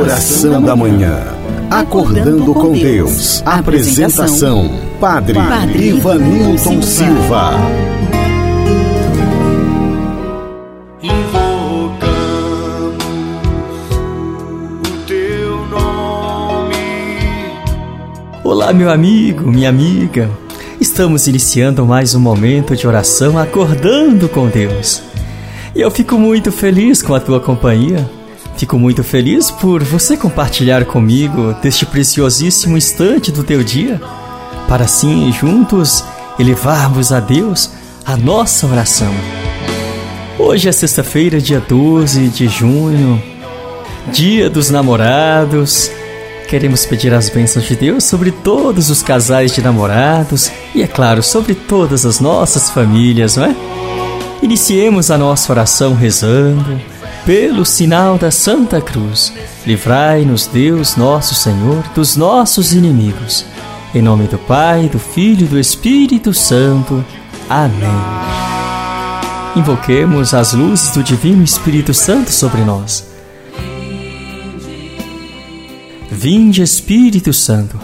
Oração da Manhã. Acordando com Deus. Apresentação: Padre, Padre Ivanilton Silva. Invocamos o teu nome. Olá, meu amigo, minha amiga. Estamos iniciando mais um momento de oração acordando com Deus. E eu fico muito feliz com a tua companhia. Fico muito feliz por você compartilhar comigo deste preciosíssimo instante do teu dia, para assim juntos elevarmos a Deus a nossa oração. Hoje é sexta-feira, dia 12 de junho, dia dos namorados. Queremos pedir as bênçãos de Deus sobre todos os casais de namorados e, é claro, sobre todas as nossas famílias, não é? Iniciemos a nossa oração rezando pelo sinal da Santa Cruz, livrai-nos Deus nosso Senhor dos nossos inimigos. Em nome do Pai, do Filho e do Espírito Santo. Amém. Invoquemos as luzes do Divino Espírito Santo sobre nós. Vinde, Espírito Santo,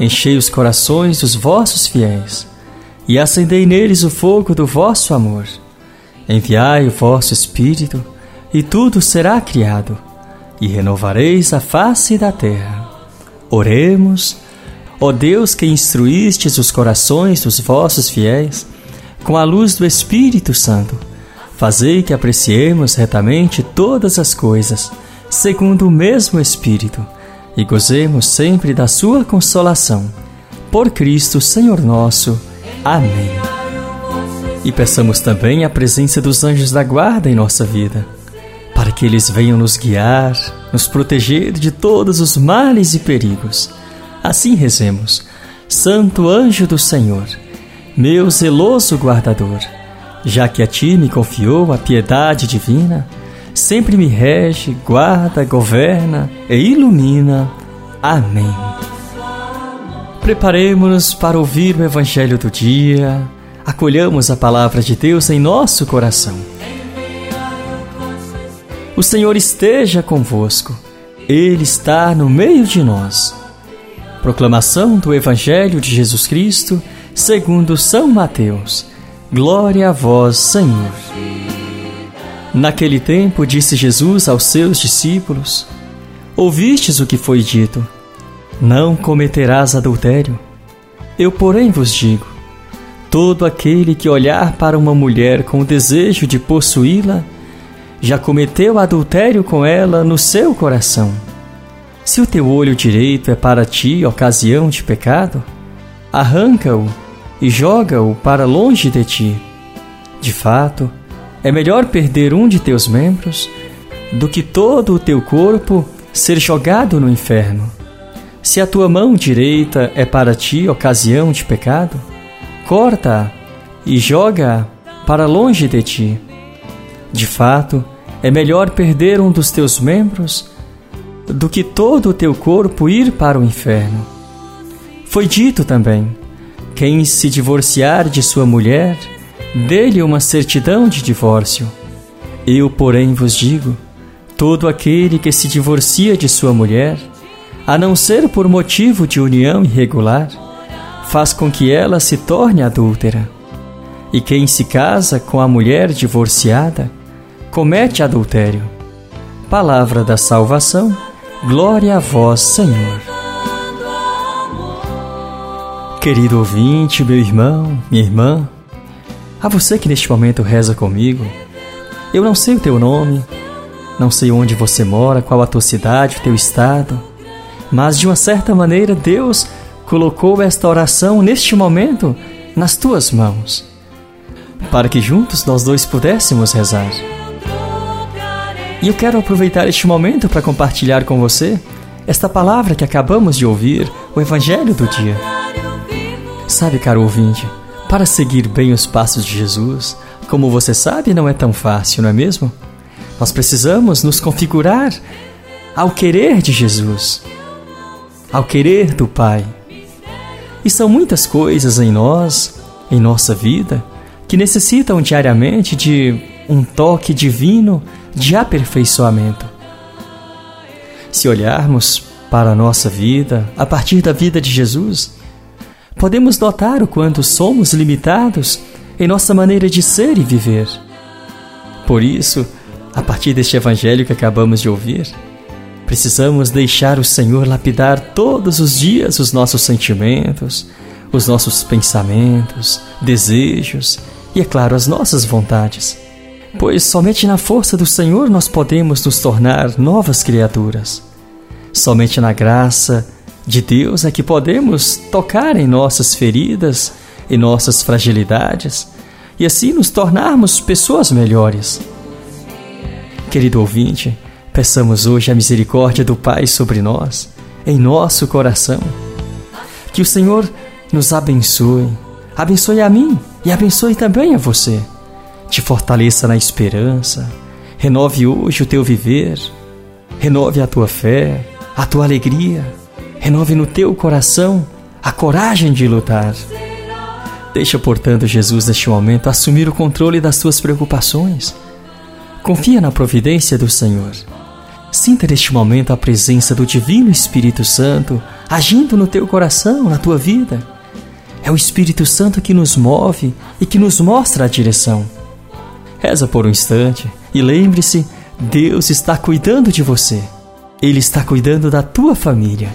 enchei os corações dos vossos fiéis e acendei neles o fogo do vosso amor. Enviai o vosso Espírito e tudo será criado, e renovareis a face da terra. Oremos, ó Deus que instruístes os corações dos vossos fiéis com a luz do Espírito Santo, fazei que apreciemos retamente todas as coisas, segundo o mesmo Espírito, e gozemos sempre da sua consolação. Por Cristo, Senhor nosso. Amém. E peçamos também a presença dos anjos da guarda em nossa vida para que eles venham nos guiar, nos proteger de todos os males e perigos. Assim rezemos: Santo anjo do Senhor, meu zeloso guardador, já que a ti me confiou a piedade divina, sempre me rege, guarda, governa e ilumina. Amém. Preparemos-nos para ouvir o Evangelho do dia, acolhamos a palavra de Deus em nosso coração o Senhor esteja convosco, Ele está no meio de nós. Proclamação do Evangelho de Jesus Cristo, segundo São Mateus. Glória a vós, Senhor. Naquele tempo disse Jesus aos seus discípulos: Ouvistes o que foi dito: Não cometerás adultério. Eu, porém, vos digo: todo aquele que olhar para uma mulher com o desejo de possuí-la, já cometeu adultério com ela no seu coração. Se o teu olho direito é para ti ocasião de pecado, arranca-o e joga-o para longe de ti. De fato, é melhor perder um de teus membros do que todo o teu corpo ser jogado no inferno. Se a tua mão direita é para ti ocasião de pecado, corta-a e joga-a para longe de ti. De fato, é melhor perder um dos teus membros do que todo o teu corpo ir para o inferno. Foi dito também: quem se divorciar de sua mulher, dê-lhe uma certidão de divórcio. Eu, porém, vos digo: todo aquele que se divorcia de sua mulher, a não ser por motivo de união irregular, faz com que ela se torne adúltera. E quem se casa com a mulher divorciada, comete adultério. Palavra da salvação, glória a vós, Senhor. Querido ouvinte, meu irmão, minha irmã, a você que neste momento reza comigo, eu não sei o teu nome, não sei onde você mora, qual a tua cidade, o teu estado, mas de uma certa maneira Deus colocou esta oração neste momento nas tuas mãos, para que juntos nós dois pudéssemos rezar. E eu quero aproveitar este momento para compartilhar com você esta palavra que acabamos de ouvir, o Evangelho do dia. Sabe, caro ouvinte, para seguir bem os passos de Jesus, como você sabe, não é tão fácil, não é mesmo? Nós precisamos nos configurar ao querer de Jesus, ao querer do Pai. E são muitas coisas em nós, em nossa vida, que necessitam diariamente de um toque divino de aperfeiçoamento. Se olharmos para a nossa vida a partir da vida de Jesus, podemos notar o quanto somos limitados em nossa maneira de ser e viver. Por isso, a partir deste evangelho que acabamos de ouvir, precisamos deixar o Senhor lapidar todos os dias os nossos sentimentos, os nossos pensamentos, desejos e, é claro, as nossas vontades. Pois somente na força do Senhor nós podemos nos tornar novas criaturas. Somente na graça de Deus é que podemos tocar em nossas feridas, em nossas fragilidades e assim nos tornarmos pessoas melhores. Querido ouvinte, peçamos hoje a misericórdia do Pai sobre nós, em nosso coração. Que o Senhor nos abençoe, abençoe a mim e abençoe também a você. Te fortaleça na esperança, renove hoje o teu viver, renove a tua fé, a tua alegria, renove no teu coração a coragem de lutar. Deixa, portanto, Jesus neste momento assumir o controle das tuas preocupações. Confia na providência do Senhor. Sinta neste momento a presença do Divino Espírito Santo agindo no teu coração, na tua vida. É o Espírito Santo que nos move e que nos mostra a direção. Reza por um instante e lembre-se: Deus está cuidando de você. Ele está cuidando da tua família.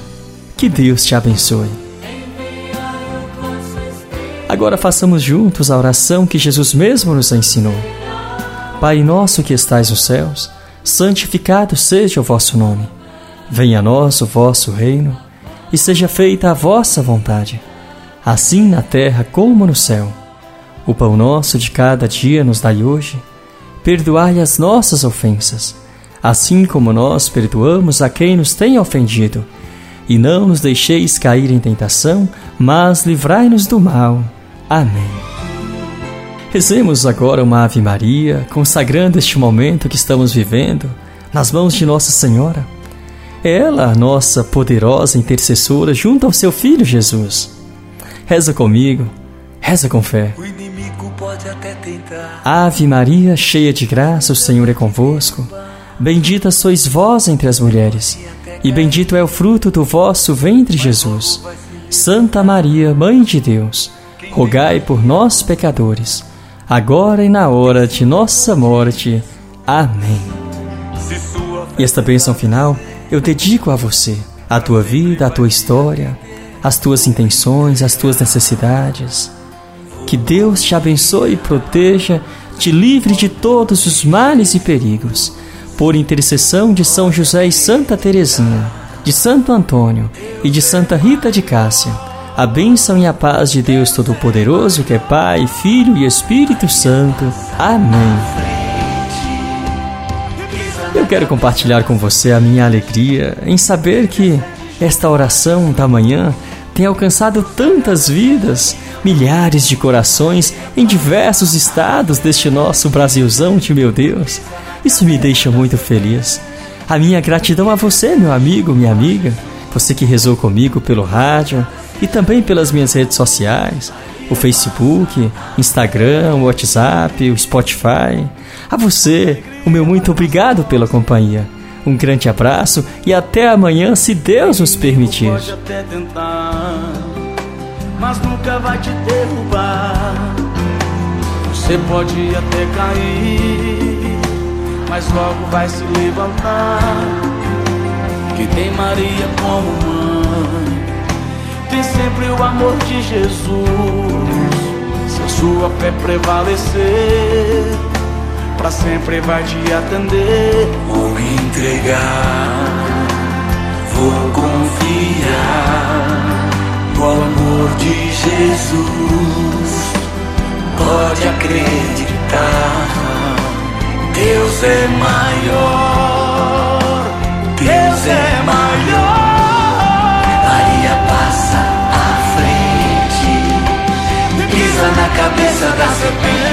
Que Deus te abençoe. Agora façamos juntos a oração que Jesus mesmo nos ensinou. Pai nosso que estais nos céus, santificado seja o vosso nome. Venha a nós o vosso reino e seja feita a vossa vontade, assim na terra como no céu. O pão nosso de cada dia nos dai hoje. Perdoai as nossas ofensas assim como nós perdoamos a quem nos tem ofendido. E não nos deixeis cair em tentação, mas livrai-nos do mal. Amém. Rezemos agora uma Ave Maria, consagrando este momento que estamos vivendo nas mãos de Nossa Senhora. É ela a nossa poderosa intercessora junto ao seu Filho Jesus. Reza comigo, reza com fé. Ave Maria, cheia de graça, o Senhor é convosco. Bendita sois vós entre as mulheres, e bendito é o fruto do vosso ventre, Jesus. Santa Maria, Mãe de Deus, rogai por nós, pecadores, agora e na hora de nossa morte. Amém. E esta bênção final eu dedico a você, a tua vida, a tua história, as tuas intenções, as tuas necessidades. Que Deus te abençoe e proteja, te livre de todos os males e perigos por intercessão de São José e Santa Teresinha, de Santo Antônio e de Santa Rita de Cássia, a bênção e a paz de Deus Todo-Poderoso, que é Pai, Filho e Espírito Santo. Amém. Eu quero compartilhar com você a minha alegria em saber que esta oração da manhã tem alcançado tantas vidas, milhares de corações em diversos estados deste nosso Brasilzão de meu Deus. Isso me deixa muito feliz. A minha gratidão a você, meu amigo, minha amiga, você que rezou comigo pelo rádio e também pelas minhas redes sociais, o Facebook, Instagram, o WhatsApp, o Spotify. A você, o meu muito obrigado pela companhia. Um grande abraço e até amanhã, se Deus nos permitir. Pode até tentar, mas nunca vai te derrubar. Você pode até cair mas logo vai se levantar. Que tem Maria como mãe, tem sempre o amor de Jesus. Se a sua fé prevalecer, para sempre vai te atender. Vou me entregar, vou confiar no amor de Jesus. Pode acreditar. Deus é maior, Deus é maior. Maria passa à frente, pisa na cabeça da serpente,